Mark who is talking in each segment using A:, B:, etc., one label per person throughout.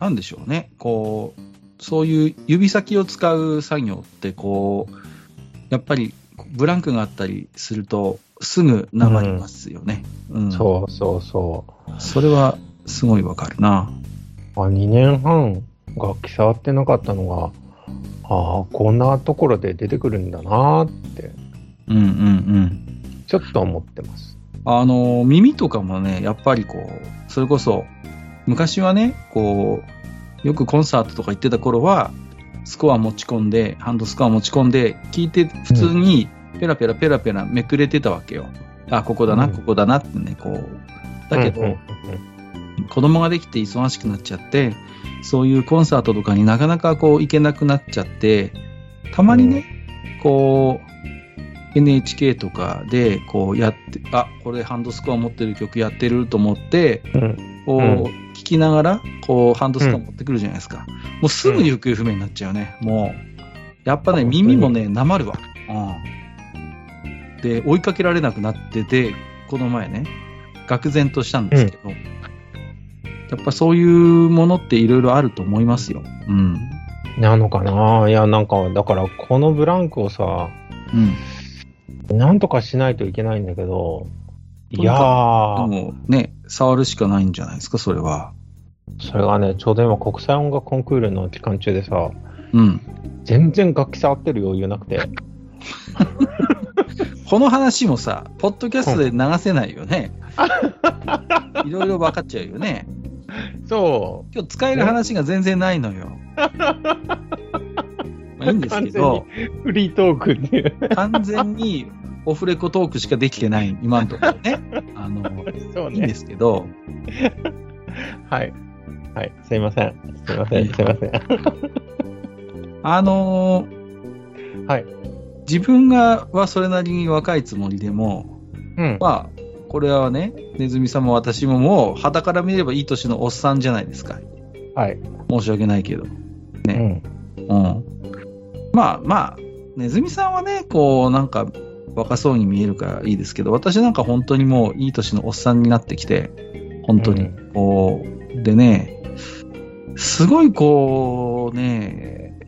A: なんでしょうね、こう、そういう指先を使う作業って、こう、やっぱりブランクがあったりすると、すぐなまりますよね。うん。
B: そうそうそう。
A: それは、すごいわかるな。
B: あ2年半楽器触ってなかったのが、ああ、こんなところで出てくるんだなーって、
A: うんうんうん。
B: ちょっと思ってます。
A: あの、耳とかもね、やっぱりこう、それこそ、昔はね、こう、よくコンサートとか行ってた頃は、スコア持ち込んで、ハンドスコア持ち込んで、聞いて普通にペラペラペラペラめくれてたわけよ。あ、ここだな、
B: うん。
A: ここだなってね、こう。だけど、子供ができて忙しくなっちゃって、そういうコンサートとかになかなかこう行けなくなっちゃって、たまにね、こう、NHK とかでこうやって、あ、これハンドスコア持ってる曲やってると思って、
B: うん。
A: こう、きながら、こう、ハンドスコア持ってくるじゃないですか。もうすぐ行方不明になっちゃうね。もう、やっぱね、耳もね、なまるわ。うん。で、追いかけられなくなってて、この前ね、愕然としたんですけど、やっぱそういうものっていろいろあると思いますよ。うん。
B: なのかないや、なんか、だから、このブランクをさ、
A: うん。
B: なんとかしないといけないんだけど、いやー、
A: でもね、触るしかないんじゃないですか、それは。
B: それがね、ちょうど今、国際音楽コンクールの期間中でさ、
A: うん。
B: 全然楽器触ってる余裕なくて、
A: この話もさ、ポッドキャストで流せないよね。いろいろ分かっちゃうよね。
B: そ
A: 今日使える話が全然ないのよ。まあいいんですけど、
B: う、フリートークっていう。
A: 完全にオフレコトークしかできてない、今のところね。あの、
B: そう
A: いいんですけど、
B: はい。はい。すいません。すいません。すいません。
A: あの
B: はい。
A: 自分がはそれなりに若いつもりでも、
B: うん。
A: まあ、これはね、ネズミさんも私ももう、旗から見ればいい年のおっさんじゃないですか。
B: はい。
A: 申し訳ないけど。
B: うん。
A: うん。まあまあ、ネズミさんはね、こう、なんか、若そうに見えるからいいですけど、私なんか本当にもういい年のおっさんになってきて、本当に。
B: うん
A: こう、でね、すごいこう、ね、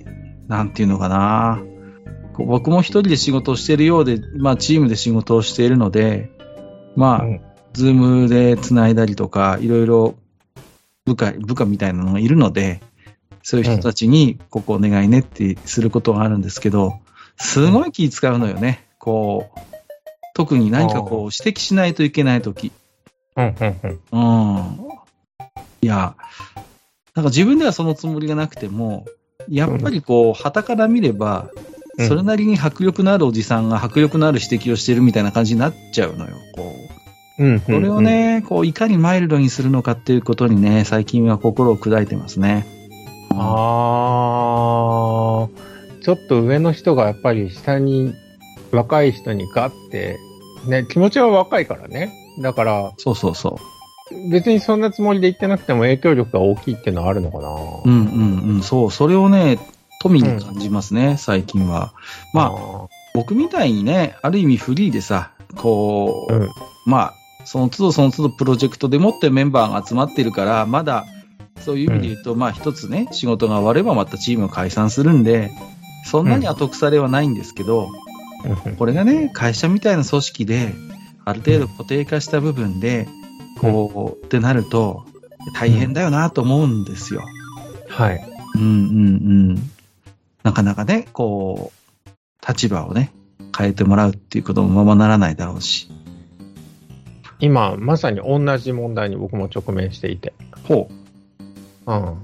A: なんていうのかな。僕も一人で仕事をしているようで、まあチームで仕事をしているので、まあ、
B: うん
A: ズームで繋いだりとか、いろいろ部下、部下みたいなのがいるので、そういう人たちに、ここお願いねってすることがあるんですけど、すごい気使うのよね。こう、特に何かこう指摘しないといけないとき。
B: うん。うん。うん。
A: うん。いや、なんか自分ではそのつもりがなくても、やっぱりこう、旗から見れば、
B: うん
A: それなりに迫力のあるおじさんが迫力のある指摘をしてるみたいな感じになっちゃうのよ。こう
B: うん。
A: それをね、こう、いかにマイルドにするのかっていうことにね、最近は心を砕いてますね。
B: あー、ちょっと上の人がやっぱり下に、若い人にガッて、ね、気持ちは若いからね。だから、
A: そうそうそ
B: 別にそんなつもりで言ってなくても影響力が大きいっていうのはあるのかな。
A: う。うんうんうん、そう。それをね、富に感じますね、最近は。まあ、
B: あ
A: 僕みたいにね、ある意味フリーでさ、こう、
B: うん
A: まあ、その都度その都度プロジェクトでもってメンバーが集まってるから、まだ、そういう意味で言うと、まあ一つね、仕事が終わればまたチームを解散するんで、そんなに後腐れはないんですけど、
B: うん
A: これがね、会社みたいな組織で、ある程度固定化した部分で、こう、ってなると、大変だよなと思うんですよ。
B: はい。
A: うんうんうん。なかなかね、こう、立場をね、変えてもらうっていうこともままならないだろうし。
B: 今、まさに同じ問題に僕も直面していて。
A: ほ
B: うん。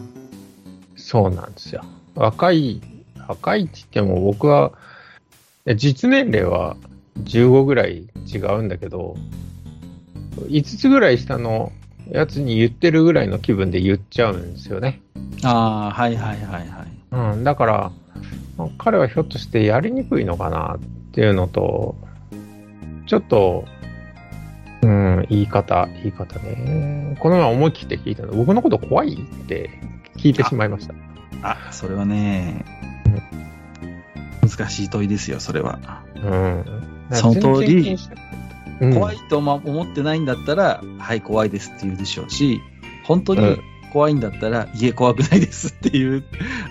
B: そうなんですよ。若い、若いって言っても僕は、実年齢は15ぐらい違うんだけど、5つぐらい下のやつに言ってるぐらいの気分で言っちゃうんですよね。
A: う。ああ、はいはいはいはい。
B: うん。だから、彼はひょっとしてやりにくいのかなっていうのと、ちょっと、うん、言い方、言い方ね。この前思い切って聞いたの。僕のこと怖いって聞いてしまいました。
A: あ、それはね、難しい問いですよ、それは。
B: うん。
A: その通り怖いとま思ってないんだったら、はい、怖いですって言うでしょうし、本当に
B: うん
A: 怖いんだったら、いえ、怖くないですっていう、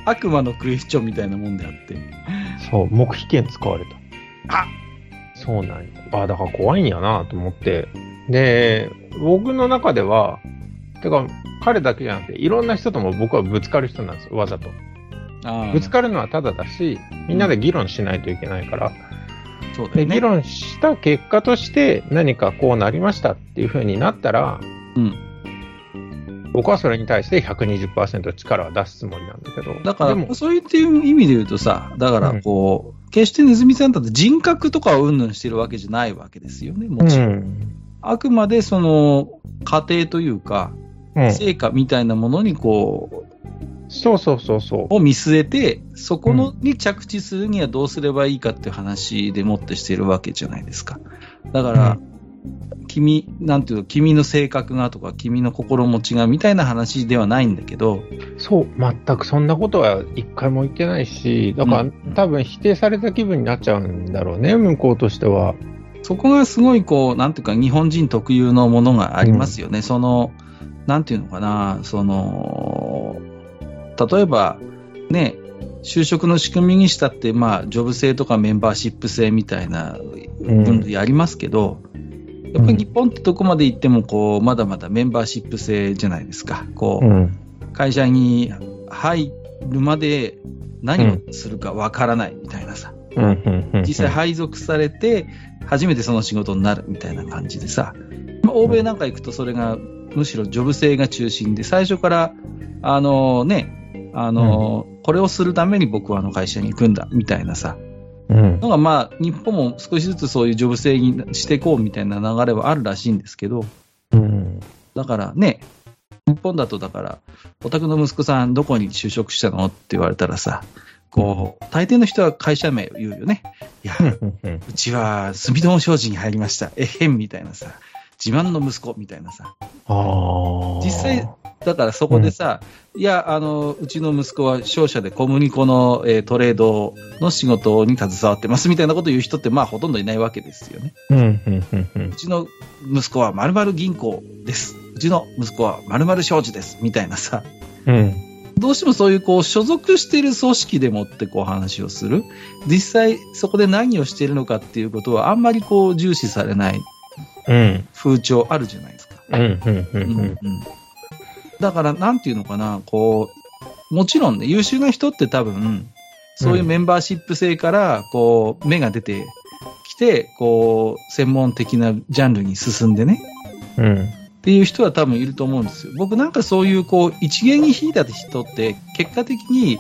A: 悪魔のクエスチョンみたいなもんであって。
B: そう、黙秘権使われた。
A: あ
B: そうなんや。あ、だから怖いんやなと思って。で、僕の中では、てか、彼だけじゃなくて、いろんな人とも僕はぶつかる人なんですよ、わざと。
A: あ
B: ぶつかるのはただだし、みんなで議論しないといけないから、で、
A: そうだよね。
B: 議論した結果として何かこうなりましたっていう風になったら、
A: うん。
B: 僕はそれに対して120%力は出すつもりなんだけど。
A: だから、
B: でも、
A: そういうっていう意味で言うとさ、だからこう、決してネズミさんだって人格とかをうんぬんしてるわけじゃないわけですよね、もちろん。
B: うん。
A: あくまでその、過程というか、
B: うん。
A: 成果みたいなものにこう、
B: そうそうそうそう。
A: を見据えて、そこのに着地するにはどうすればいいかっていう話でもってしてるわけじゃないですか。だから、君、なんていうの、君の性格がとか、君の心持ちがみたいな話ではないんだけど、
B: そう、全くそんなことは一回も言ってないし、だから、
A: うん
B: 多分否定された気分になっちゃうんだろうね、向こうとしては。
A: そこがすごいこう、なんていうか、日本人特有のものがありますよね。その、なんていうのかな、その、例えば、ね、就職の仕組みにしたって、まあ、ジョブ制とかメンバーシップ制みたいな
B: うん
A: 分類ありますけど、やっぱり日本ってどこまで行っても、こう、まだまだメンバーシップ制じゃないですか。こう、
B: ん。
A: 会社に入るまで何をするかわからないみたいなさ。
B: うん、うん、うん。
A: 実際配属されて、初めてその仕事になるみたいな感じでさ、まあ、欧米なんか行くとそれが、むしろジョブ性が中心で、最初から、あのね、あの、これをするために僕はあの会社に行くんだ、みたいなさ、
B: うん。
A: のがまあ、日本も少しずつそういうジョブ性にしていこうみたいな流れはあるらしいんですけど、
B: うん。
A: だからね、日本だとだから、お宅の息子さんどこに就職したのって言われたらさ、こう、大抵の人は会社名を言うよね。いや、
B: うん。
A: うちは住友商事に入りました。えへんみたいなさ、自慢の息子みたいなさ。実際、だからそこでさ、いや、あの、うちの息子は商社で小麦粉の、えートレードの仕事に携わってますみたいなことを言う人ってまあほとんどいないわけですよね。
B: うん、うん、うん、うん
A: う。ちの息子は〇〇銀行です。うちの息子は〇〇商事です。みたいなさ。
B: うん。
A: どうしてもそういうこう所属している組織でもってこう話をする。実際そこで何をしているのかっていうことはあんまりこう重視されない
B: うん。
A: 風潮あるじゃないですか。
B: うん、うん、う
A: うん
B: ん。
A: うんだからなんていうのかな、こう、もちろんね、優秀な人って多分、そういうメンバーシップ制から、こう、芽が出てきて、こう、専門的なジャンルに進んでね、
B: うん。
A: っていう人は多分いると思うんですよ。僕なんかそういうこう一元に引いた人って結果的に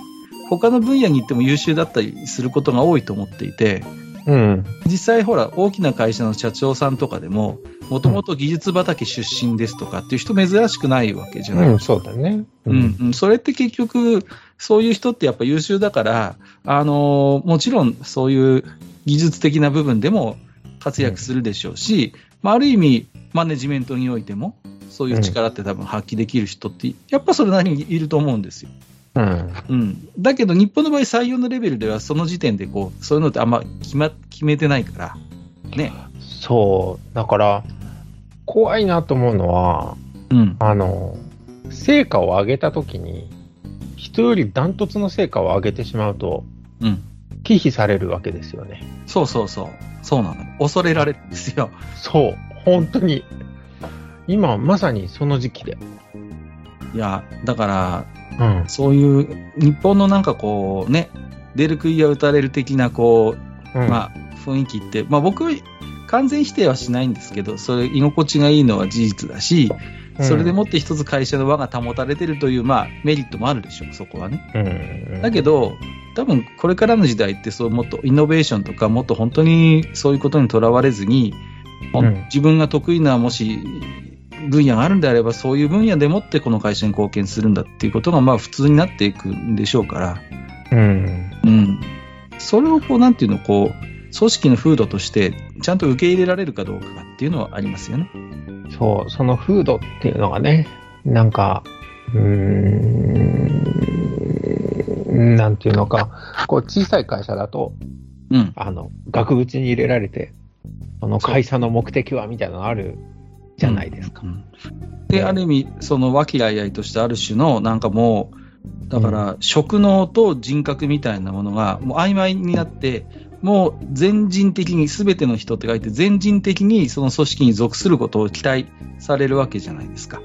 A: 他の分野に行っても優秀だったりすることが多いと思っていて、
B: うん。
A: 実際ほら大きな会社の社長さんとかでも、もともと技術畑出身ですとかっていう人珍しくないわけじゃない？
B: うん、そうだね。
A: うん、うん、それって結局、そういう人ってやっぱ優秀だから、あのーもちろんそういう技術的な部分でも活躍するでしょうし、まあ、ある意味、マネジメントにおいても、そういう力って多分発揮できる人って、やっぱそれなりにいると思うんですよ。
B: うん。
A: うん。だけど、日本の場合採用のレベルでは、その時点でこう、そういうのってあんま決ま、決めてないから、ね。
B: そう。だから、怖いなと思うのは、
A: うん。
B: あの、成果を上げたときに、人よりダントツの成果を上げてしまうと、
A: うん。
B: 忌避されるわけですよね。
A: そうそうそう。そうなの。恐れられるんですよ。
B: そう。本当に。今、まさにその時期で。
A: いや、だから、
B: うん。
A: そういう日本のなんかこうね、出る杭は打たれる的なこう、
B: うん、
A: まあ雰囲気って、まあ僕、完全否定はしないんですけど、それ居心地がいいのは事実だし、それでもって一つ会社の輪が保たれてるという、まあメリットもあるでしょう、そこはね。
B: うん。
A: だけど、多分これからの時代ってそうもっとイノベーションとかもっと本当にそういうことにとらわれずに、
B: うん
A: 自分が得意なもし分野があるんであればそういう分野でもってこの会社に貢献するんだっていうことがまあ普通になっていくんでしょうから、
B: うん。
A: うん。それをこうなんていうのこう組織の風土としてちゃんと受け入れられるかどうかっていうのはありますよね。
B: そう、その風土っていうのがね、なんか、うーん、なんていうのか、こう小さい会社だと、
A: うん。
B: あの、額縁に入れられて、その会社の目的はみたいなのあるじゃないですか。
A: うんで、ある意味、その和気あいあいとしたある種の、なんかもう、だから、職能と人格みたいなものが、もう曖昧になって、もう全人的に、すべての人って書いて、全人的にその組織に属することを期待されるわけじゃないですか。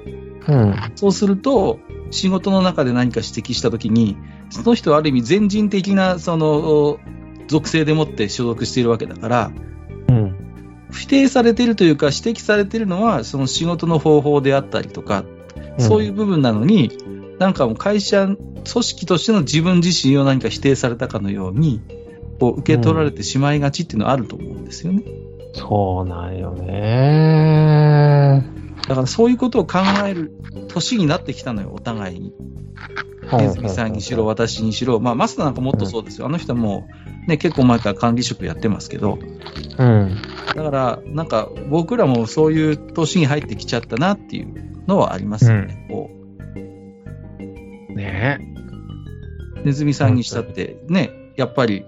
B: うん。
A: そうすると、仕事の中で何か指摘したときに、その人はある意味全人的な、その、属性でもって所属しているわけだから、
B: うん。
A: 否定されているというか、指摘されているのは、その仕事の方法であったりとか、そういう部分なのに、なんかもう会社、組織としての自分自身を何か否定されたかのように、こう受け取られてしまいがちっていうのはあると思うんですよね。
B: そうなんよね。
A: だからそういうことを考える年になってきたのよ、お互いに。ネズミさんにしろ、私にしろ、まあ、マスターなんかもっとそうですよ。あの人はもう、ね、結構前から管理職やってますけど、
B: うん。
A: だから、なんか僕らもそういう年に入ってきちゃったなっていうのはありますよね。こ
B: ね
A: うネズミさんにしたって、ね、やっぱり、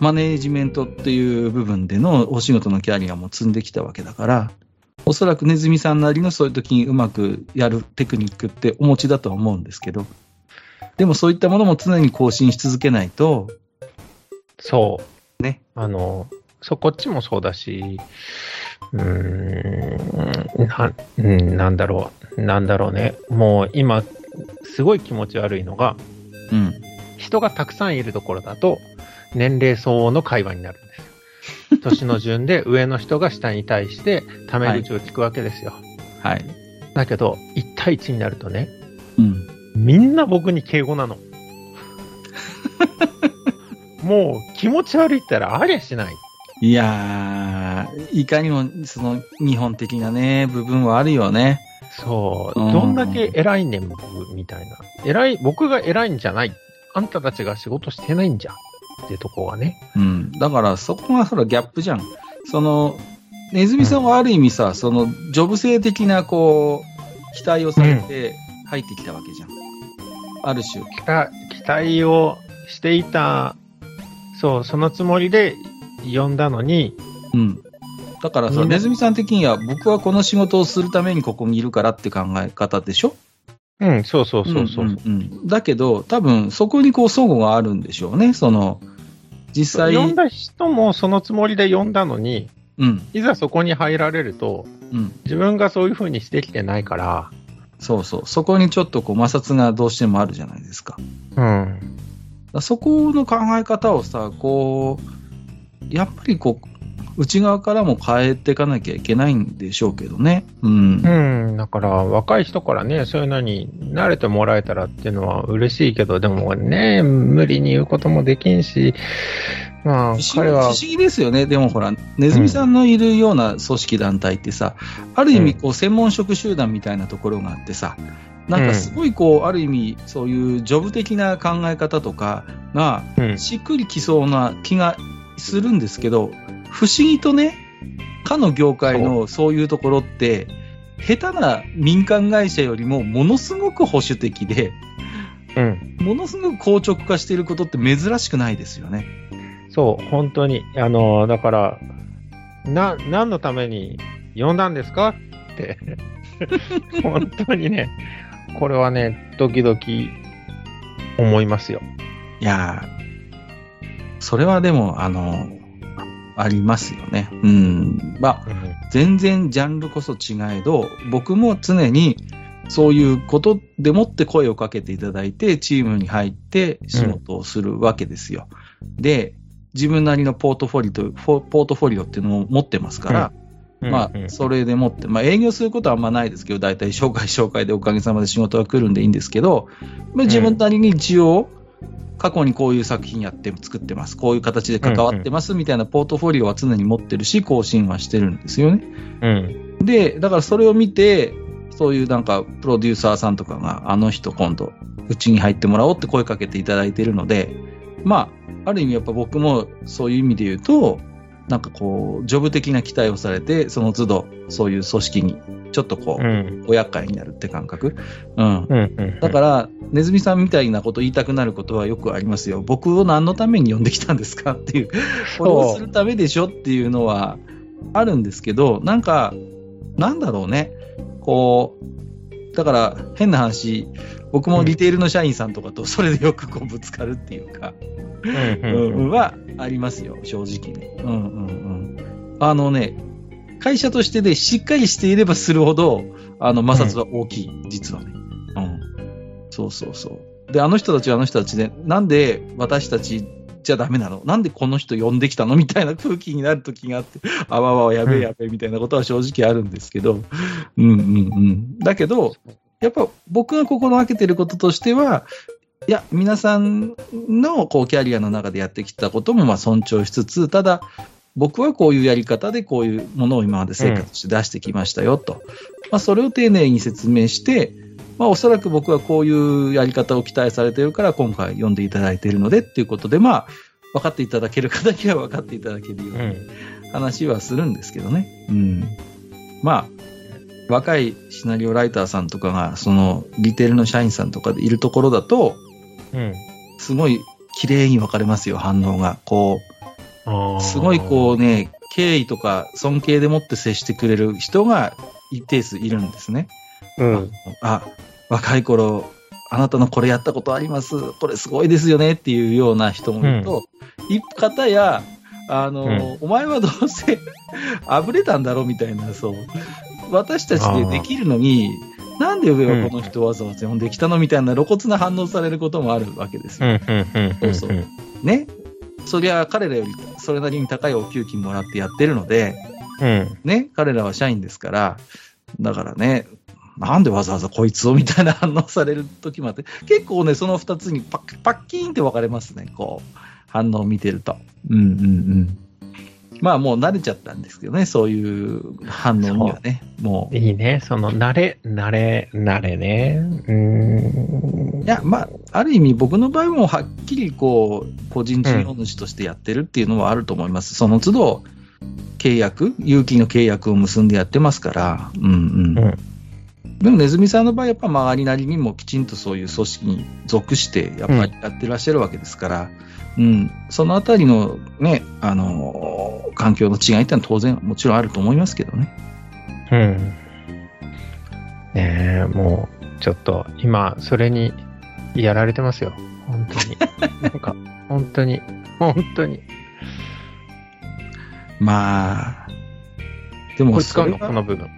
A: マネージメントっていう部分でのお仕事のキャリアも積んできたわけだから、おそらくネズミさんなりのそういう時にうまくやるテクニックってお持ちだとは思うんですけど、でもそういったものも常に更新し続けないと、
B: そう。
A: ね。
B: あの、そう、こっちもそうだし、うーん、なうんなんだろう、なんだろうね。もう今、すごい気持ち悪いのが、
A: うん。
B: 人がたくさんいるところだと、年齢相応の会話になるんですよ。年の順で上の人が下に対して、タメ口を聞くわけですよ。
A: はい。
B: だけど、1対1になるとね、
A: うん。
B: みんな僕に敬語なの。もう気持ち悪いったらありゃしない。
A: いやー、いかにもその日本的なね、部分はあるよね。
B: そう。
A: うん
B: どんだけ偉いねん、僕、みたいな。偉い、僕が偉いんじゃない。あんたたちが仕事してないんじゃん。ってとこがね。
A: うん。だからそこがそらギャップじゃん。その、ネズミさんはある意味さ、その、ジョブ性的なこう、期待をされて入ってきたわけじゃん。ある種。
B: 期待期待をしていた、そう、そのつもりで呼んだのに、
A: うん。だからさ、ネズミさん的には僕はこの仕事をするためにここにいるからって考え方でしょ？
B: うん、そうそうそうそう。
A: んんうんだけど、多分そこにこう、相互があるんでしょうね。その、実際、
B: 呼んだ人もそのつもりで呼んだのに、
A: うん、
B: いざそこに入られると、
A: うん。
B: 自分がそういう風にしてきてないから、
A: そうそう。そこにちょっとこう摩擦がどうしてもあるじゃないですか。
B: うん。
A: らそこの考え方をさ、こう、やっぱりこう、内側からも変えていかなきゃいけないんでしょうけどね。うん。
B: うん、だから若い人からね、そういうのに慣れてもらえたらっていうのは嬉しいけど、でもね、無理に言うこともできんし、まあ
A: 不思議
B: 彼は
A: 不思、議ですよね。でもほら、ネズミさんのいるような組織団体ってさ、ある意味こう専門職集団みたいなところがあってさ、なんかすごいこう、ある意味そういうジョブ的な考え方とかが
B: うん、
A: しっくりきそうな気がするんですけど、不思議とね、かの業界のそういうところって、下手な民間会社よりもものすごく保守的で、
B: うん、
A: ものすごく硬直化していることって珍しくないですよね。
B: そう、本当に、あの、だから、な、何のために呼んだんですかって、本当にね、これはね、時々思いますよ。
A: いやー、それはでも、あの、ありますよね。うん。まあ、全然ジャンルこそ違えど、僕も常にそういうことでもって声をかけていただいて、チームに入って仕事をするわけですよ。で、自分なりのポートフォリオポートフォリオっていうのを持ってますから、まあ、それでもって、まあ、営業することはあんまないですけど、大体紹介紹介でおかげさまで仕事が来るんでいいんですけど、まあ、自分なりに一応、過去にこういう作品やって作ってます、こういう形で関わってますみたいなポートフォリオは常に持ってるし、更新はしてるんですよね。
B: うん。
A: で、だからそれを見て、そういうなんかプロデューサーさんとかが、あの人今度、うちに入ってもらおうって声かけていただいているので、まあ、ある意味やっぱ僕もそういう意味で言うと、なんかこう、ジョブ的な期待をされて、その都度、そういう組織に、ちょっとこう、
B: うん。
A: お厄介になるって感覚？うん。
B: うん。うん。
A: だから、ネズミさんみたいなこと言いたくなることはよくありますよ。僕を何のために呼んできたんですかっていう、これをするためでしょっていうのはあるんですけど、なんか、なんだろうね。こう、だから変な話、僕もリテールの社員さんとかと それでよくこうぶつかるっていうか、
B: うん
A: うん、はありますよ、正直ね。うんうんうん。あのね、会社としてでしっかりしていればするほど、あの、摩擦は大きい、実はね。うん。そうそうそう。で、あの人たちはあの人たちで、なんで私たちじゃダメなの？なんでこの人呼んできたの？みたいな空気になる時があって、あわわわ、やべえやべえみたいなことは正直あるんですけど、うんうんうん。だけど、やっぱ僕が心がけてることとしては、いや、皆さんのこうキャリアの中でやってきたこともまあ尊重しつつ、ただ、僕はこういうやり方でこういうものを今まで成果として出してきましたよと。まあ、それを丁寧に説明して、まあ、おそらく僕はこういうやり方を期待されているから今回読んでいただいているのでっていうことで、まあ、分かっていただける方には分かっていただけるよう
B: う。
A: なん話はするんですけどね。うん。まあ、若いシナリオライターさんとかが、その、リテールの社員さんとかでいるところだと、
B: うん。
A: すごい綺麗に分かれますよ、反応が。こ
B: あ
A: う、すごいこうね、敬意とか尊敬でもって接してくれる人が一定数いるんですね。
B: う。うん。
A: あ、若い頃、あなたのこれやったことあります。これすごいですよねっていうような人もいると、一方や、あの、
B: うん
A: お前はどうせあぶれたんだろみたいな、そう。私たちでできるのに、なんで上はこの人わざわざ呼んできたのみたいな露骨な反応されることもあるわけですよ。そうそうね。そりゃ彼らよりそれなりに高いお給金もらってやってるので、
B: うん。
A: ね、彼らは社員ですから、だからね、なんでわざわざこいつをみたいな反応される時もあって、結構ね、その二つにパッパッキーンって分かれますね、こう、反応を見てると。うんうんうん。まあもう慣れちゃったんですけどね、そういう反応にはね、もう。
B: いいね。その、慣れ、慣れ、慣れね。うーん。
A: いや、まあ、ある意味僕の場合もはっきりこう、個人事業主としてやってるっていうのはあると思います。その都度、契約、有機の契約を結んでやってますから、うんうん。
B: うん
A: でもネズミさんの場合、やっぱ周りなりにもきちんとそういう組織に属して、やっぱりやってらっしゃるわけですから、うん、そのあたりのね、あのー環境の違いってのは当然もちろんあると思いますけどね。
B: うん。ねえ、もう、ちょっと、今、それに、やられてますよ。本当に。なんか、本当に、本当に。
A: まあ、でも
B: これ使うの？この部分。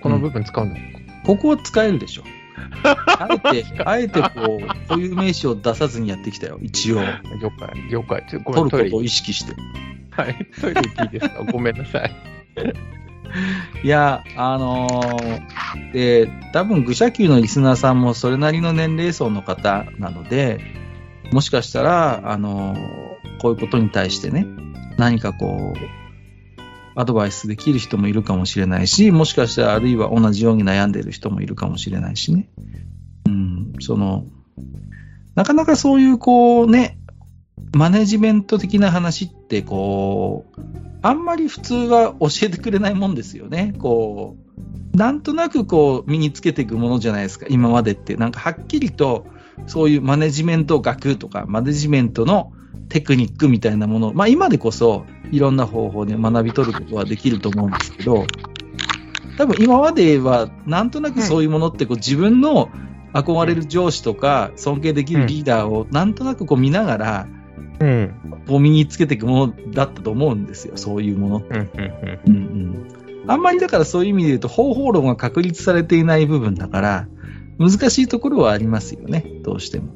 B: この部分使うの、
A: ここは使えるでしょ。あえて、あえてこう、固有名詞を出さずにやってきたよ、一応。
B: 了解、了解。ちょごめ
A: 取ることを意識して。
B: はい、トイレ行っていいですかごめんなさい。
A: いや、あのーで、多分、愚者級のリスナーさんもそれなりの年齢層の方なので、もしかしたら、あのーこういうことに対してね、何かこう、アドバイスできる人もいるかもしれないし、もしかしたらあるいは同じように悩んでいる人もいるかもしれないしね。うん、その、なかなかそういうこうね、マネジメント的な話ってこう、あんまり普通は教えてくれないもんですよね。こう、なんとなくこう身につけていくものじゃないですか、今までって。なんかはっきりとそういうマネジメント学とか、マネジメントのテクニックみたいなもの、まあ今でこそいろんな方法で学び取ることはできると思うんですけど、多分今まではなんとなくそういうものってこう自分の憧れる上司とか尊敬できるリーダーをなんとなくこう見ながら、
B: うん。
A: こう身につけていくものだったと思うんですよ、そういうものって。
B: うん、うん、
A: うんうん。あんまりだからそういう意味で言うと方法論が確立されていない部分だから、難しいところはありますよね、どうしても。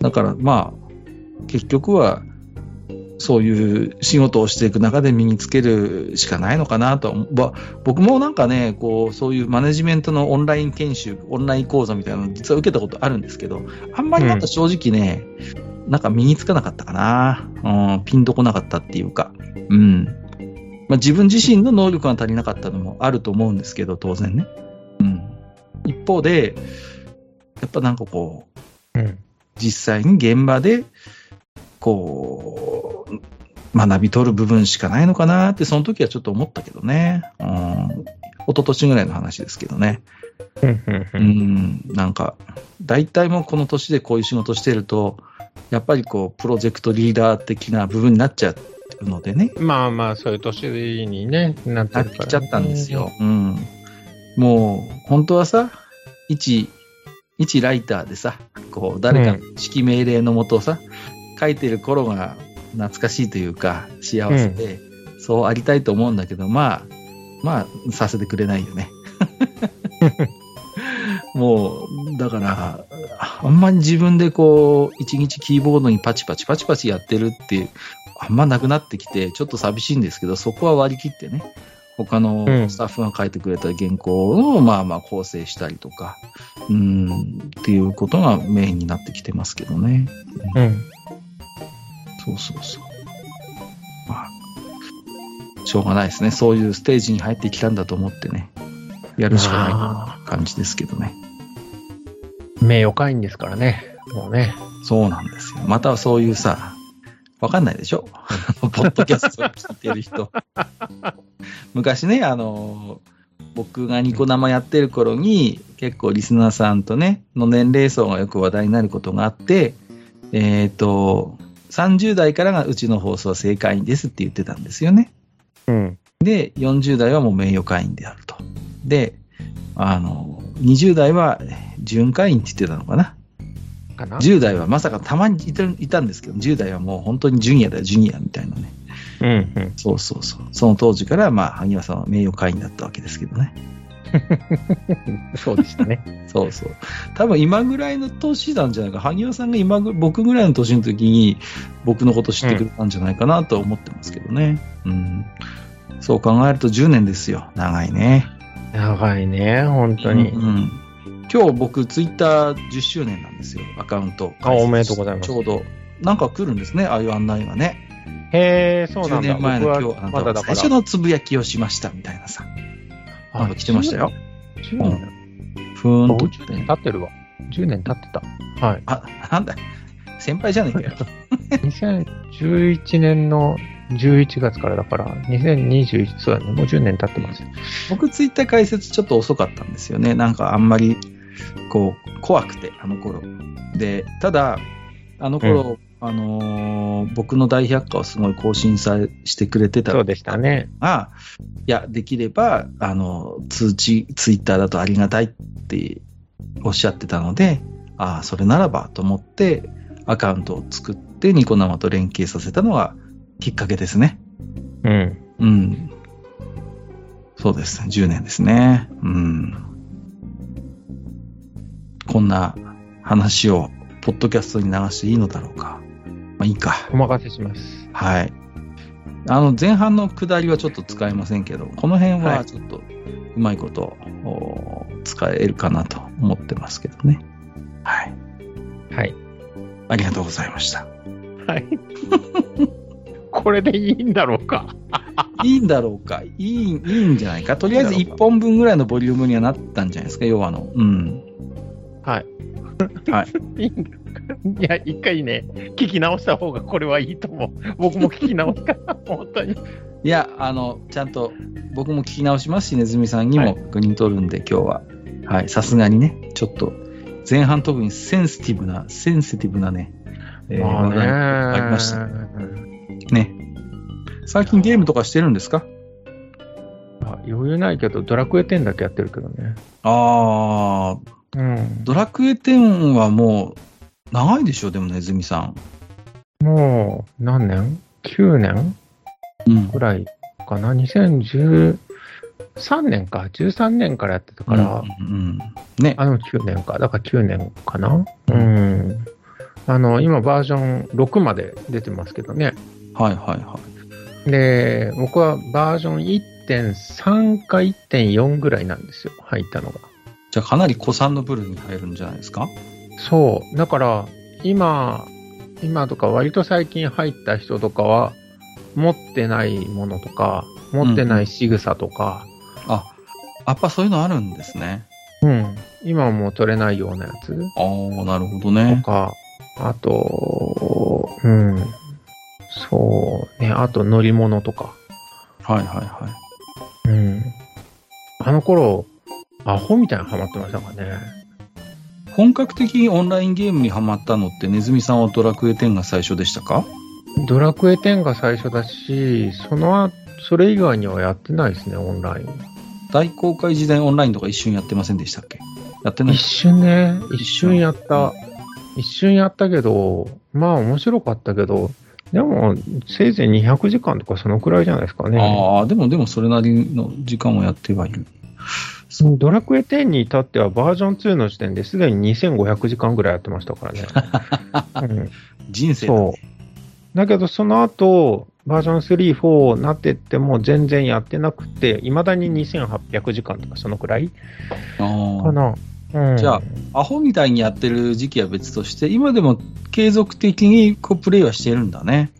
A: だからまあ、結局は、そういう仕事をしていく中で身につけるしかないのかなと僕もなんかね、こう、そういうマネジメントのオンライン研修、オンライン講座みたいなの実は受けたことあるんですけど、あんまりなんか正直ね、なんか身につかなかったかな。うん、ピンとこなかったっていうか。うん。まあ、自分自身の能力が足りなかったのもあると思うんですけど、当然ね。うん。一方で、やっぱなんかこう、
B: うん。実
A: 実際に現場で、こう、学び取る部分しかないのかなって、その時はちょっと思ったけどね。うん。一昨年ぐらいの話ですけどね。
B: うん。
A: なんか、大体もうこの年でこういう仕事してると、やっぱりこう、プロジェクトリーダー的な部分になっちゃうのでね、
B: まあまあ、そういう年にね、なっ
A: てきちゃったんですよ。。うん。もう、本当はさ、一、一ライターでさ、こう、誰かの指揮命令のもとさ、書いてる頃が懐かしいというか、幸せで、そうありたいと思うんだけど、まあ、まあ、させてくれないよね。もう、だから、あんまり自分でこう、一日キーボードにパチパチパチパチやってるっていう、あんまなくなってきて、ちょっと寂しいんですけど、そこは割り切ってね、他の
B: うん
A: スタッフが書いてくれた原稿を、まあまあ構成したりとか、うん、っていうことがメインになってきてますけどね。
B: うん。
A: そうそうそう。まあ、しょうがないですね。そういうステージに入ってきたんだと思ってね、やるしかない感じですけどね。
B: 名誉会員ですからね。もうね。
A: そうなんですよ。またそういうさ、わかんないでしょ？ポッドキャストを聞いてる人。昔ね、あの、僕がニコ生やってる頃に、結構リスナーさんとね、の年齢層がよく話題になることがあって、えっ、と、30代からがうちの放送は正会員ですって言ってたんですよね。
B: うん。
A: で、40代はもう名誉会員であると。で、あの、20代は準会員って言ってたのかな。
B: かな
A: ？10代はまさかたまにいたいたんですけど、10代はもう本当にジュニアだよ、ジュニアみたいなね。
B: うんうん。
A: そうそうそう。その当時から、まあ、萩原さんは名誉会員だったわけですけどね。
B: そうでしたね。
A: そうそう。多分今ぐらいの年なんじゃないか。萩原さんが今ぐ、僕ぐらいの年の時に、僕のこと知ってくれたんじゃないかなとは思ってますけどね。うん。そう考えると10年ですよ。長いね。
B: 長いね、本当に。
A: うんうん今日僕、ツイッター10周年なんですよ、アカウント。
B: あおめでとうございます
A: ちょうど。なんか来るんですね、ああいう案内がね。
B: へえ、そうな
A: 10
B: んだ。
A: 年前の
B: 僕
A: 今日、あなた
B: はまだだから。
A: は最初のつぶやきをしましたみたいなさ。なんか来てましたよ。
B: 10年？だ。
A: ふーんと。
B: 10年経ってるわ。10年経ってた。はい。
A: あ、なんだ。先輩じゃねえかよ。
B: 2011年の11月からだから、2021、そうだね、もう10年経ってますよ。
A: 僕、ツイッター解説ちょっと遅かったんですよね。なんかあんまり、こう、怖くて、あの頃。で、ただ、あの頃、あのー僕の大百科をすごい更新さしてくれてた
B: そうでしたね。
A: が、いや、できれば、あの、通知、ツイッターだとありがたいっておっしゃってたので、ああ、それならばと思って、アカウントを作って、ニコ生と連携させたのがきっかけですね。
B: うん。
A: うん。そうです。10年ですね。うん。こんな話を、ポッドキャストに流していいのだろうか。まあいいか。
B: お任せします。
A: はい。あの、前半の下りはちょっと使えませんけど、この辺
B: は
A: はいちょっとうまいこと、お使えるかなと思ってますけどね。はい。
B: はい。
A: ありがとうございました。
B: はい。これでいいんだろうか。
A: いいんだろうかいい、いいんじゃないかとりあえず1本分ぐらいのボリュームにはなったんじゃないですか要はあの。うん。
B: はい。
A: はい。
B: いや、一回ね、聞き直した方がこれはいいと思う。僕も聞き直すから、本当に。
A: いや、あの、ちゃんと僕も聞き直しますし、ネズミさんにも確認取るんで、今日は。はい。さすがにね、ちょっと、前半特にセンシティブな、センシティブなね、えー話題がありましたね。最近ゲームとかしてるんですか？
B: あ余裕ないけど、ドラクエ10だけやってるけどね。
A: あー、
B: うん。
A: ドラクエ10はもう、長いでしょ、でもネズミさん。
B: もう、何年 ?9 年？
A: うん。
B: ぐらいかな ?2013 年か？13年からやってたから、
A: うんうんうんね。
B: あの9年か。だから9年かな？うん。あの、今バージョン6まで出てますけどね。
A: はいはいは
B: で、僕はバージョン1.3か1.4ぐらいなんですよ。入ったのが。
A: い。じゃあかなり古参の部類に入るんじゃないですか？
B: そう。だから、今、今とか割と最近入った人とかは、持ってないものとか、持ってない仕草とか、
A: あ、やっぱそういうのあるんですね。
B: うん。今はもう取れないようなやつ
A: ああ、なるほど
B: と
A: ね。
B: か、あと、うん。そうね。あと乗り物とか。
A: はいはいはい。
B: うん。あの頃、アホみたいにハマってましたからね。
A: 本格的にオンラインゲームにハマったのって、ネズミさんはドラクエ10が最初でしたか？
B: ドラクエ10が最初だし、その後、それ以外にはやってないですね、オンライン。
A: 大公開時代オンラインとか一瞬やってませんでしたっけ？やってない？
B: 一瞬ね、一瞬やった。一瞬やったけど、まあ面白かったけど、でも、せいぜい200時間とかそのくらいじゃないですかね。
A: ああ、でもでもそれなりの時間をやってはいる。
B: ドラクエ10に至ってはバージョン2の時点ですでに2500時間ぐらいやってましたからね。うん
A: 人生だ
B: そう。だけど、その後、バージョン3、4なってっても全然やってなくて、いまだに2800時間とかそのくらいかな。うん、
A: じゃあアホみたいにやってる時期は別として、今でも継続的にこうプレイはしてるんだね。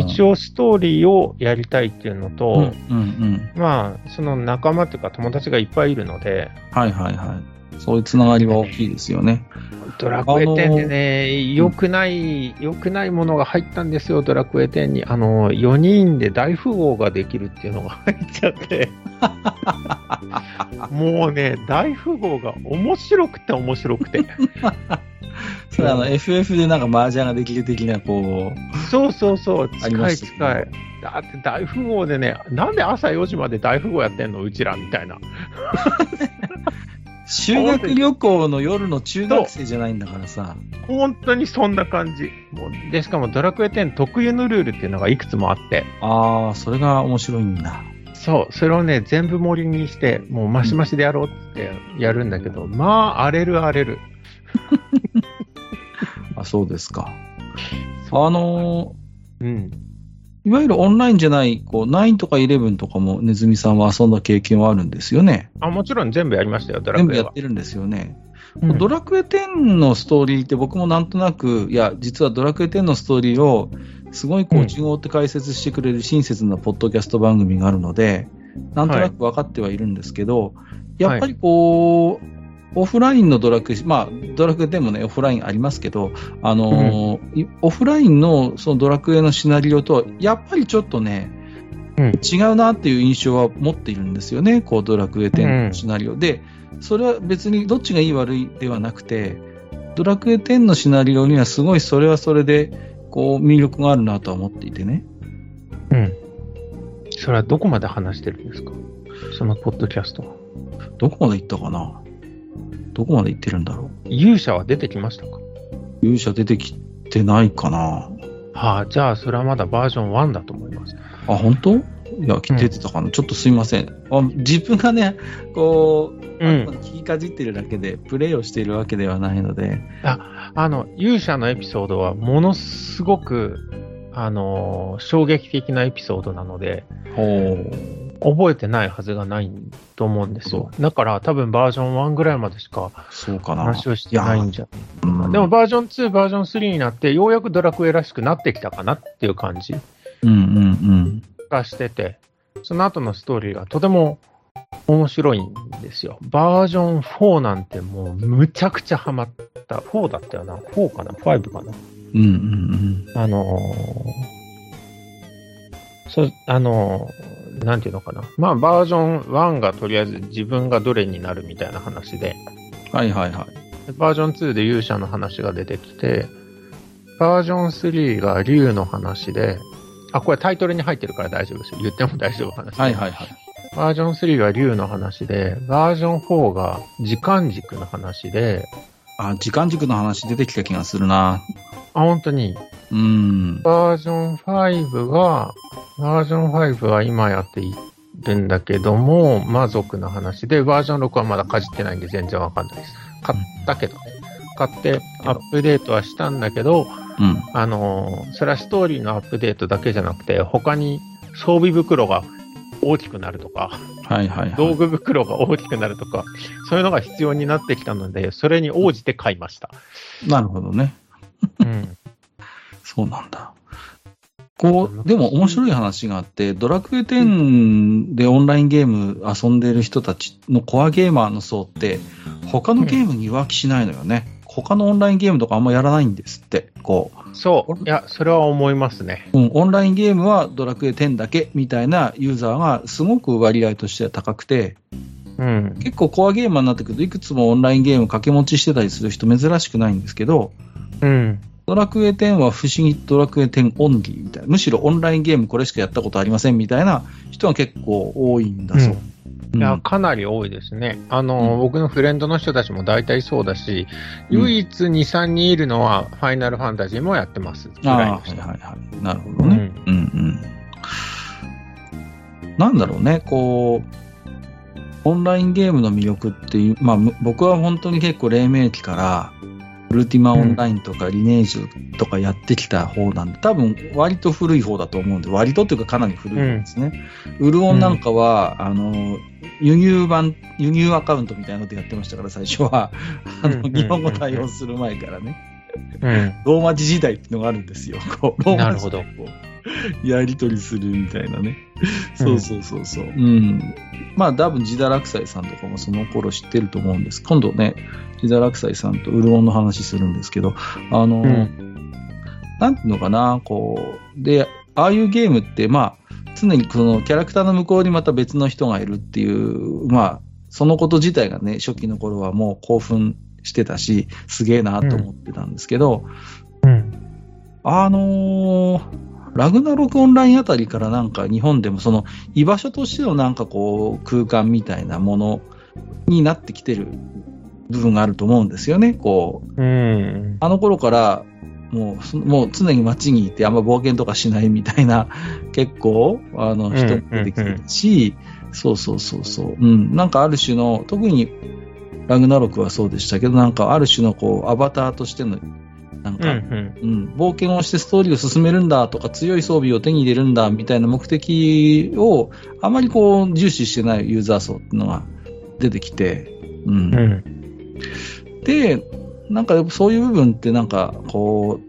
B: 一応ストーリーをやりたいっていうのと、
A: うんうんうん。
B: まあ、その仲間っていうか友達がいっぱいいるので、
A: はいはいはい。そういうつながりは大きいですよね。
B: ドラクエ10でね、良くない、良くないものが入ったんですよ、ドラクエ10に。あの、4人で大富豪ができるっていうのが入っちゃって。もうね、大富豪が面白くて面白くて。
A: それあの FF でなんか麻雀ができる的な、こ
B: そうそうそう、
A: ありま
B: 近い近い。だって大富豪でね、なんで朝4時まで大富豪やってんの？うちらみたいな。
A: う、修学旅行の夜の中学生じゃないんだからさ。
B: 本当にそんな感じ。もうで、しかもドラクエ10特有のルールっていうのがいくつもあって、
A: ああ、それが面白いんだ。
B: そう、それをね、全部盛りにして、もうマシマシでやろうってやるんだけど、まあ、荒れる荒れる。
A: あ、そうですか。あの
B: うん。
A: ーいわゆるオンラインじゃない、こう、9とか11とかもネズミさんは遊んだ経験はあるんですよね。
B: あ、もちろん全部やりましたよ、ドラクエは
A: 全部やっ。てるんですよね。
B: うん
A: ドラクエ10のストーリーって僕もなんとなく、いや、実はドラクエ10のストーリーを、すごいこ
B: うん
A: う、順を追って解説してくれる親切なポッドキャスト番組があるので、なんとなく分かってはいるんですけど、やっぱりこう、オフラインのドラクエ、まあ、ドラクエ10もね、オフラインありますけど、あのーいオフラインのそのドラクエのシナリオとは、やっぱりちょっとね、
B: うん
A: 違うなっていう印象は持っているんですよね、こうドラクエ10のシナリオ。で、それは別にどっちがいい悪いではなくて、ドラクエ10のシナリオにはすごいそれはそれで、こう魅力があるなとは思っていてね。
B: うん。それはどこまで話してるんですか？そのポッドキャストは。
A: どこまで行ったかな？どこまで行ってるんだろう。
B: 勇者は出てきましたか？
A: 勇者出てきてないかな。
B: はあ、じゃあ、それはまだバージョン1だと思います。
A: あ、本当？いや、出てたかな、ちょっとすいません。あ自分がね、こう、
B: うん。
A: あ聞きかじってるだけで、プレイをしているわけではないので、
B: あの、勇者のエピソードはものすごく、あのー衝撃的なエピソードなので、
A: ほう、
B: 覚えてないはずがないと思うんですよ。だから多分バージョン1ぐらいまでしか。話をしてないんじゃ。
A: うん
B: でも、バージョン2、バージョン3になって、ようやくドラクエらしくなってきたかなっていう感じがしてて、その後のストーリーがとても面白いんですよ。バージョン4なんてもうむちゃくちゃハマった。4だったよな。4かな ?5 かな
A: うん。うんうん
B: あのーそう、あのーなんていうのかな。まあ、バージョン1がとりあえず自分がどれになるみたいな話で、
A: うん。はいはいはい。
B: バージョン2で勇者の話が出てきて、バージョン3が竜の話で、あ、これタイトルに入ってるから大丈夫ですよ。言っても大丈夫話。
A: はいはいはい。
B: バージョン3が竜の話で、バージョン4が時間軸の話で、
A: あ、時間軸の話出てきた気がするな。
B: あ、本当に、
A: うん。
B: バージョン5が、バージョン5は今やっているんだけども、魔族の話で、バージョン6はまだかじってないんで全然わかんないです。買ったけどね。買ってアップデートはしたんだけど、
A: うん。
B: あのーそれはストーリーのアップデートだけじゃなくて、他に装備袋が大きくなるとか、
A: はいはいはい。
B: 道具袋が大きくなるとか、そういうのが必要になってきたので、それに応じて買いました。
A: なるほどね。
B: うん。
A: そうなんだ。こう、でも面白い話があって、ドラクエ10でオンラインゲーム遊んでる人たちのコアゲーマーの層って、他のゲームに浮気しないのよね。他のオンラインゲームとかあんまやらないんですって。こ
B: そう。いや、それは思いますね。
A: う、うん、オンラインゲームはドラクエ10だけみたいなユーザーがすごく割合としては高くて、
B: うん。
A: 結構コアゲーマーになってくると、いくつもオンラインゲーム掛け持ちしてたりする人珍しくないんですけど、
B: うん。
A: ドラクエ10は不思議ドラクエ10オンリーみたいな、むしろオンラインゲームこれしかやったことありませんみたいな人が結構多いんだそう。
B: いや、
A: うん
B: かなり多いですね。あの、
A: うん
B: 僕のフレンドの人たちも大体そうだし、唯一2、3人いるのは、ファイナルファンタジーもやってます。ぐらいの人
A: はいはいはい。なるほどね。うんうん。なんだろうね、こう、オンラインゲームの魅力っていう、まあ、む僕は本当に結構黎明期から、ウルティマオンラインとかリネージュとかやってきた方なんで、多分割と古い方だと思うんで、割とっていうかかなり古い方ですね。ウルオンなんかは、あの、輸入版、輸入アカウントみたいなのでやってましたから、最初は。あの、
B: うんうんうん
A: 日本語対応する前からね。
B: うん。
A: ローマ字時代っていうのがあるんですよ。ローマ字
B: なるほど
A: やり取りするみたいなね。そうそうそうそう。うん。まあ、多分、ジダラクサイさんとかもその頃知ってると思うんです。今度ね、ジダラクサイさんとウルオンの話するんですけど、あの、
B: うん
A: なんていうのかな、こう、で、ああいうゲームって、まあ、常にそのキャラクターの向こうにまた別の人がいるっていう、まあ、そのこと自体がね、初期の頃はもう興奮してたし、すげえなと思ってたんですけど、
B: うん。
A: あのーラグナロクオンラインあたりからなんか日本でもその居場所としてのなんかこう空間みたいなものになってきてる部分があると思うんですよね。こう、
B: うん。
A: あの頃からもうそもう常に街にいてあんま冒険とかしないみたいな 結構あの人も出てきてるし、そうそうそうそう。うん。なんかある種の、特にラグナロクはそうでしたけど、なんかある種のこうアバターとしてのなん
B: うん。
A: か、
B: うん。
A: うん、冒険をしてストーリーを進めるんだとか強い装備を手に入れるんだみたいな目的をあまりこう重視してないユーザー層っていうのが出てきて、うん
B: うん。
A: で、なんかそういう部分ってなんかこう、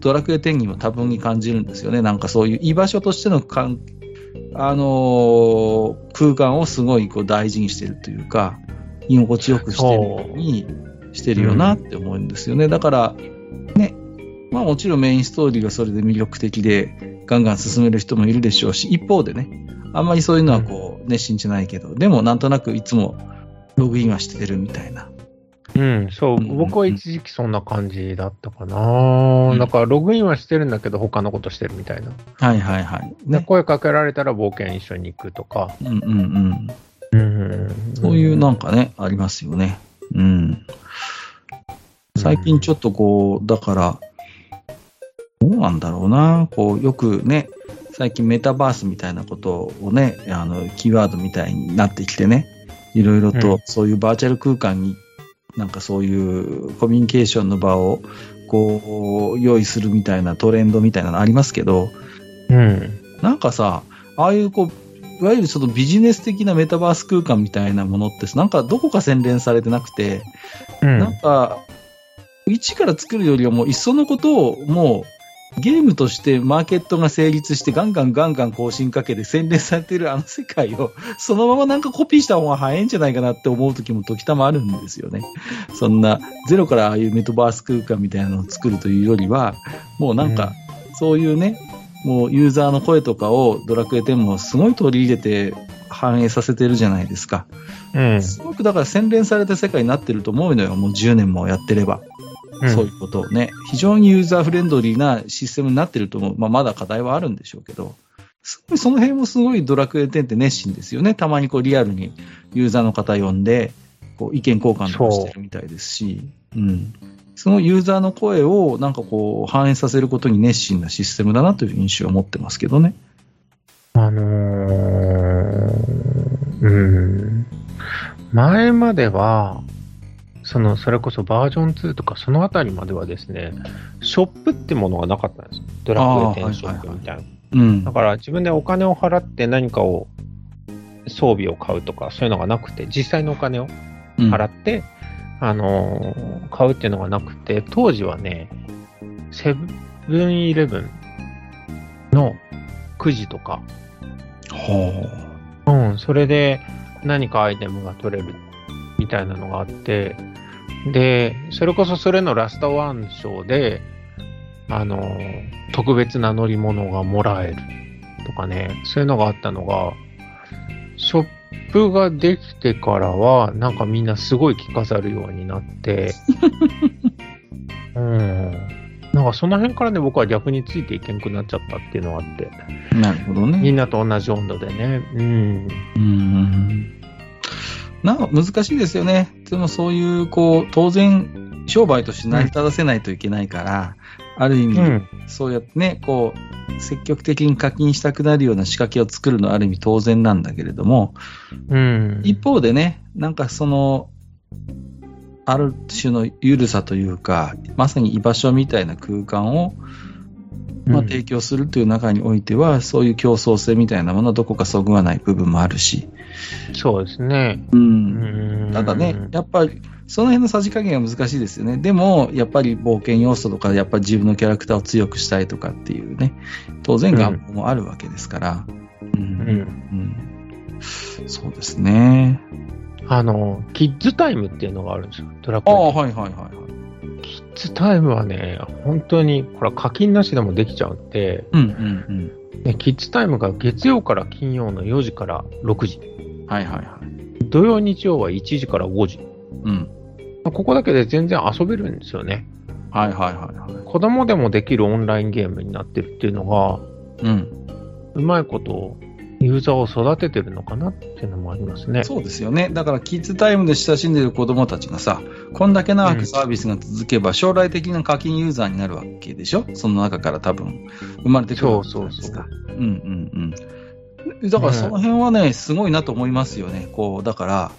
A: ドラクエ10にも多分に感じるんですよね。なんかそういう居場所としてのかんあのー空間をすごいこう大事にしてるというか、居心地よくしてるようにしてるよなって思うんですよね。だから、ね、まあもちろんメインストーリーがそれで魅力的で、ガンガン進める人もいるでしょうし、一方でね、あんまりそういうのはこう、熱心じゃないけど、でもなんとなくいつもログインはしてるみたいな。
B: うん、そう、
A: うん
B: 僕は一時期そんな感じだったかな。
A: ん
B: だから、ログインはしてるんだけど、他のことしてるみたいな。
A: はいはいはい。
B: で
A: ね。
B: 声かけられたら冒険一緒に行くとか。
A: うんうんうん。
B: うん。
A: そういうなんかね、ありますよね。うん。最近ちょっとこう、だから、どうなんだろうな。こう、よくね、最近メタバースみたいなことをね、あの、キーワードみたいになってきてね、いろいろ
B: うん
A: とそういうバーチャル空間に、なんかそういうコミュニケーションの場を、こう、用意するみたいなトレンドみたいなのありますけど、
B: うん。
A: なんかさ、ああいうこう、いわゆるそのビジネス的なメタバース空間みたいなものって、なんかどこか洗練されてなくて、
B: うん。
A: なんか、一から作るよりはもう、いっそのことを、もう、ゲームとしてマーケットが成立して、ガンガンガンガン更新かけて洗練されてるあの世界を、そのままなんかコピーした方が早いんじゃないかなって思う時も時たまあるんですよね。そんな、ゼロからああいうメタバース空間みたいなのを作るというよりは、もうなんか、そういうね、もうユーザーの声とかをドラクエ10もすごい取り入れて反映させてるじゃないですか。
B: うん。
A: すごくだから洗練された世界になってると思うのよ。もう10年もやってれば。そういうことをね。非常にユーザーフレンドリーなシステムになってると思う。まあ、まだ課題はあるんでしょうけど。すごい、その辺もすごいドラクエ10って熱心ですよね。たまにこうリアルにユーザーの方呼んで、こう意見交換とかしてるみたいですし。うん。そのユーザーの声をなんかこう反映させることに熱心なシステムだなという印象を持ってますけどね。
B: あのー、うん。前までは、その、それこそバージョン2とかそのあたりまではですね、ショップってものがなかったんですよ。ドラクエ10ショップみたいな。
A: うん
B: だ。から自分でお金を払って何かを、装備を買うとかそういうのがなくて、実際のお金を
A: うん
B: 払って、あのー買うっていうのがなくて、当時はね、セブンイレブンのくじとか、
A: ほ
B: うん、それで何かアイテムが取れるみたいなのがあって、で、それこそそれのラストワン賞で、あのー、特別な乗り物がもらえるとかね、そういうのがあったのが、ショップができてからは、なんかみんなすごい着飾るようになって、うん。なんかその辺からね、僕は逆についていけんくなっちゃったっていうのがあって、
A: なるほど
B: み
A: ね。
B: んなと同じ温度でね。うん。
A: うん。なんか難しいですよね。でもそういう、こう、当然、商売として成り立たせないといけないから、ある意味、
B: うん。
A: そうやってね、こう、積極的に課金したくなるような仕掛けを作るのはある意味当然なんだけれども、
B: うん。
A: 一方でね、なんかその、ある種の緩さというか、まさに居場所みたいな空間を、まあ、
B: うん
A: 提供するという中においては、そういう競争性みたいなものはどこかそぐわない部分もあるし、
B: そうですね。
A: う。
B: うんん
A: ただね、やっぱり、その辺のさじ加減が難しいですよね。でも、やっぱり冒険要素とか、やっぱり自分のキャラクターを強くしたいとかっていうね、当然願望もあるわけですから。うん
B: うん。
A: うんそうですね。
B: あの、キッズタイムっていうのがあるんですよ。ドラク
A: ああ、
B: エ。
A: はいはいはいはい。
B: キッズタイムはね、本当に、これは課金なしでもできちゃうんで、
A: うんうん
B: ねキッズタイムが月曜から金曜の4時から6時。
A: うん。はいはいはい。
B: 土曜日曜は1時から5時。
A: うん。
B: ここだけで全然遊べるんですよね。
A: はいはいはいはい。
B: 子供でもできるオンラインゲームになってるっていうのが、
A: うん。
B: うまいことユーザーを育ててるのかなっていうのもありますね。
A: そうですよね。だから、キッズタイムで親しんでる子供たちがさ、こんだけ長くサービスが続けば、将来的な課金ユーザーになるわけでしょ？その中から多分、生まれてくるわけじゃないですか。うんうんうん。だから、その辺はね、すごいなと思いますよね。こう、だから、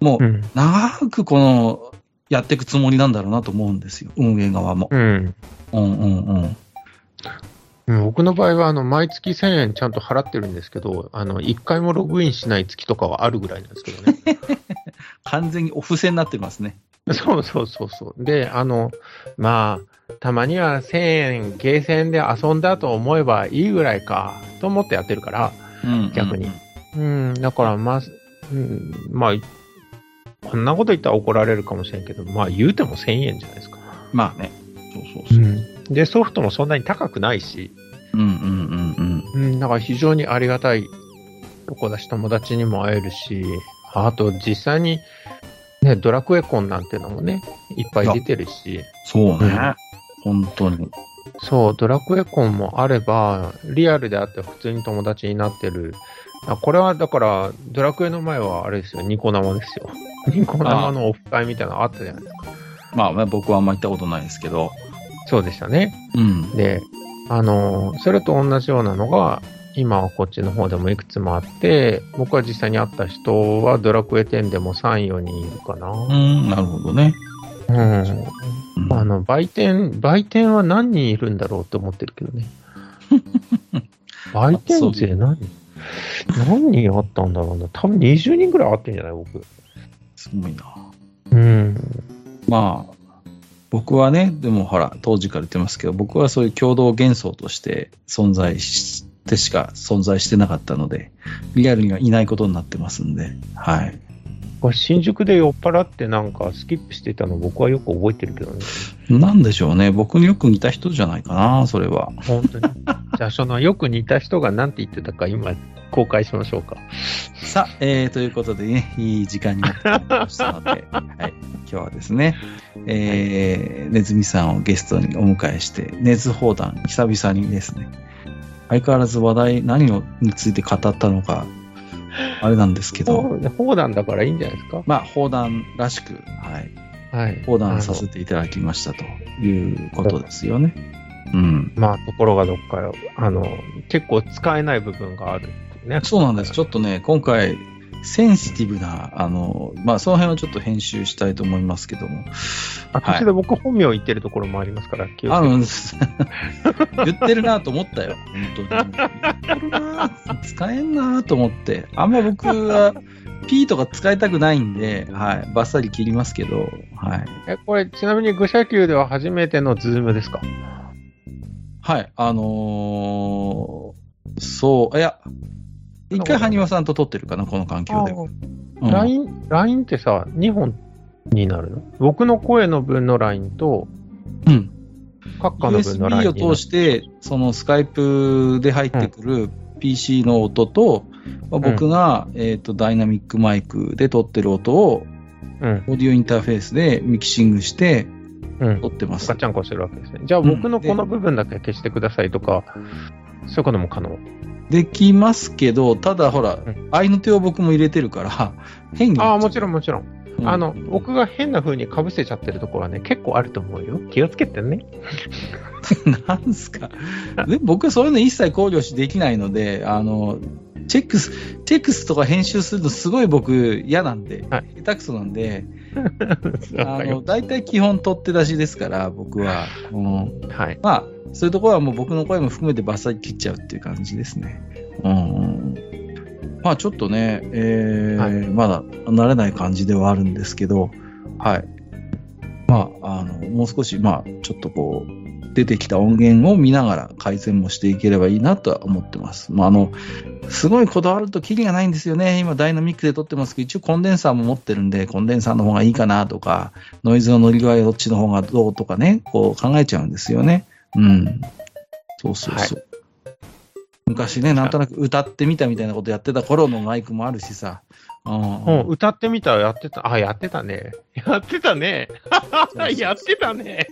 A: もう、
B: うん。
A: 長くこの、やっていくつもりなんだろうなと思うんですよ。運営側も。
B: うん。
A: うんうんうん。
B: うん僕の場合は、あの、毎月1000円ちゃんと払ってるんですけど、あの、1回もログインしない月とかはあるぐらいなんですけどね。
A: 完全にお布施になってますね。
B: そうそうそうそう。で、あの、まあ、たまには1000円、ゲーセンで遊んだと思えばいいぐらいか、と思ってやってるから、
A: うん
B: 逆に。うん、だから、まあ、うん、まあ、こんなこと言ったら怒られるかもしれんけど、まあ、言うても1000円じゃないですか。
A: まあね。そうそうそう。
B: ん。で、ソフトもそんなに高くないし、
A: うんうんうんうん。
B: うん、だから非常にありがたいとこだし、友達にも会えるし、あと実際に、ね、ドラクエコンなんてのもね、いっぱい出てるし、
A: そうね。
B: うん
A: 本当に。
B: そう、ドラクエコンもあれば、リアルであって普通に友達になってる。あこれはだから、ドラクエの前はあれですよ、ニコ生ですよ。ニコ生のオフ会みたいなのあったじゃないですか。
A: まあね、僕はあんま行ったことないですけど。
B: そうでしたね。
A: うん。
B: で、あの、それと同じようなのが、今はこっちの方でもいくつもあって、僕は実際に会った人はドラクエ10でも3、4人いるか
A: う
B: な。
A: ん、なるほどね。
B: うん。
A: うん
B: あの、売店、売店は何人いるんだろうって思ってるけどね。売店勢何？何人あったんだろうな。多分20人ぐらいあってんじゃない？僕。
A: すごいな。
B: うん。
A: まあ、僕はね、でもほら、当時から言ってますけど、僕はそういう共同幻想として存在してしか存在してなかったので、リアルにはいないことになってますんで、はい。
B: 新宿で酔っ払ってなんかスキップしてたの僕はよく覚えてるけどね。
A: なんでしょうね。僕によく似た人じゃないかな、それは。
B: 本当に。じゃあそのよく似た人が何て言ってたか今公開しましょうか。
A: さあ、えー、ということでね、いい時間になってきましたので、はい、今日はですね、えー、ネズミさんをゲストにお迎えして、ネズ砲弾、久々にですね、相変わらず話題、何をについて語ったのか、あれなんですけど、
B: 砲弾だからいいんじゃないですか？
A: まあ、砲弾らしく、はい、
B: はい。
A: 砲弾させていただきましたということですよね。うん。
B: まあ、ところがどっか、あの、結構使えない部分があるね。
A: そうなんです。ちょっとね、今回、センシティブな、あの、まあ、その辺をちょっと編集したいと思いますけども。
B: あ、途中で僕本名言ってるところもありますから、気を
A: あ
B: つけて
A: の、言ってるなと思ったよ。本当に。言ってるな使えんなと思って。あんま僕は、P とか使いたくないんで、はい。バッサリ切りますけど、はい。
B: え、これ、ちなみに愚者級では初めてのズームですか？
A: はい。あのーそう、いや、一回埴輪さんと撮ってるかな、この環境で。うん
B: LINE、LINE ってさ、2本になるの？僕の声の分の LINE と、
A: うん。
B: 閣下の分の LINE
A: USB を通して、そのスカイプで入ってくる PC の音と、まあ僕が、えっ、と、ダイナミックマイクで撮ってる音を、
B: うん。
A: オーディオインターフェースでミキシングして
B: うん
A: 撮。ってます
B: ガ。チャンコしてるわけですね。じゃあ僕のこの部分だけ消してくださいとか、そういうことも可能？
A: できますけど、ただほら
B: ん、
A: 愛の手を僕も入れてるから、変に。
B: ああ、もちろんもちろん。
A: うん
B: あの、僕が変な風に被せちゃってるところはね、結構あると思うよ。気をつけてね。
A: なんすか。で僕はそういうの一切考慮しできないので、あの、チェックス、チェックスとか編集するのすごい僕嫌なんで、
B: はい
A: 下手くそなんで、あの、大体基本取って出しですから、僕は。うん、
B: すはい。
A: まあ、そういうところはもう僕の声も含めてバッサリ切っちゃうっていう感じですね。うん。まあちょっとね、えー
B: はい
A: まだ慣れない感じではあるんですけど、はい。まあ、あの、もう少し、まあ、ちょっとこう、出てきた音源を見ながら改善もしていければいいなとは思ってます。まあ、あの、すごいこだわるとキリがないんですよね。今ダイナミックで撮ってますけど、一応コンデンサーも持ってるんで、コンデンサーの方がいいかなとか、ノイズの乗り具合どっちの方がどうとかね、こう考えちゃうんですよね。うん。そうそうそう。昔ね、なんとなく歌ってみたみたいなことやってた頃のマイクもあるしさ。うん
B: うん、歌ってみたらやってた。あ、やってたね。やってたね。やってたね。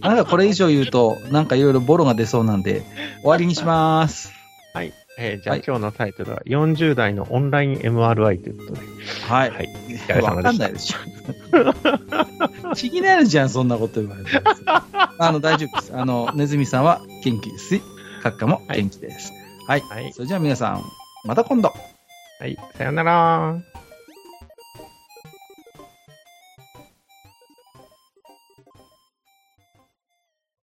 A: なんかこれ以上言うと、なんかいろいろボロが出そうなんで、終わりにします。
B: はい。えーじゃあ、
A: はい
B: 今日のタイトルは40代のオンライン MRI ということで。
A: はい。
B: はい。お疲れ
A: わ
B: 様でした
A: か？んないでしょ。気になるじゃん、そんなこと言われて。あの、大丈夫です。あの、ネズミさんは元気ですし、カッカも元気です。はい。
B: はい。
A: それじゃあ皆さん、また今度。
B: はい。さよなら。